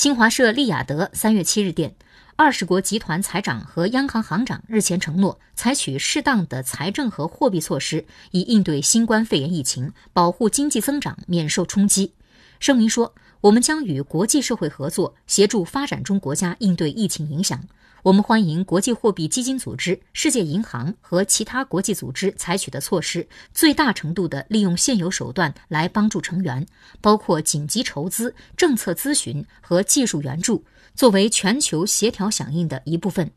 新华社利雅得三月七日电，二十国集团财长和央行行长日前承诺采取适当的财政和货币措施，以应对新冠肺炎疫情，保护经济增长免受冲击。声明说，我们将与国际社会合作，协助发展中国家应对疫情影响。我们欢迎国际货币基金组织、世界银行和其他国际组织采取的措施，最大程度地利用现有手段来帮助成员，包括紧急筹资、政策咨询和技术援助，作为全球协调响应的一部分。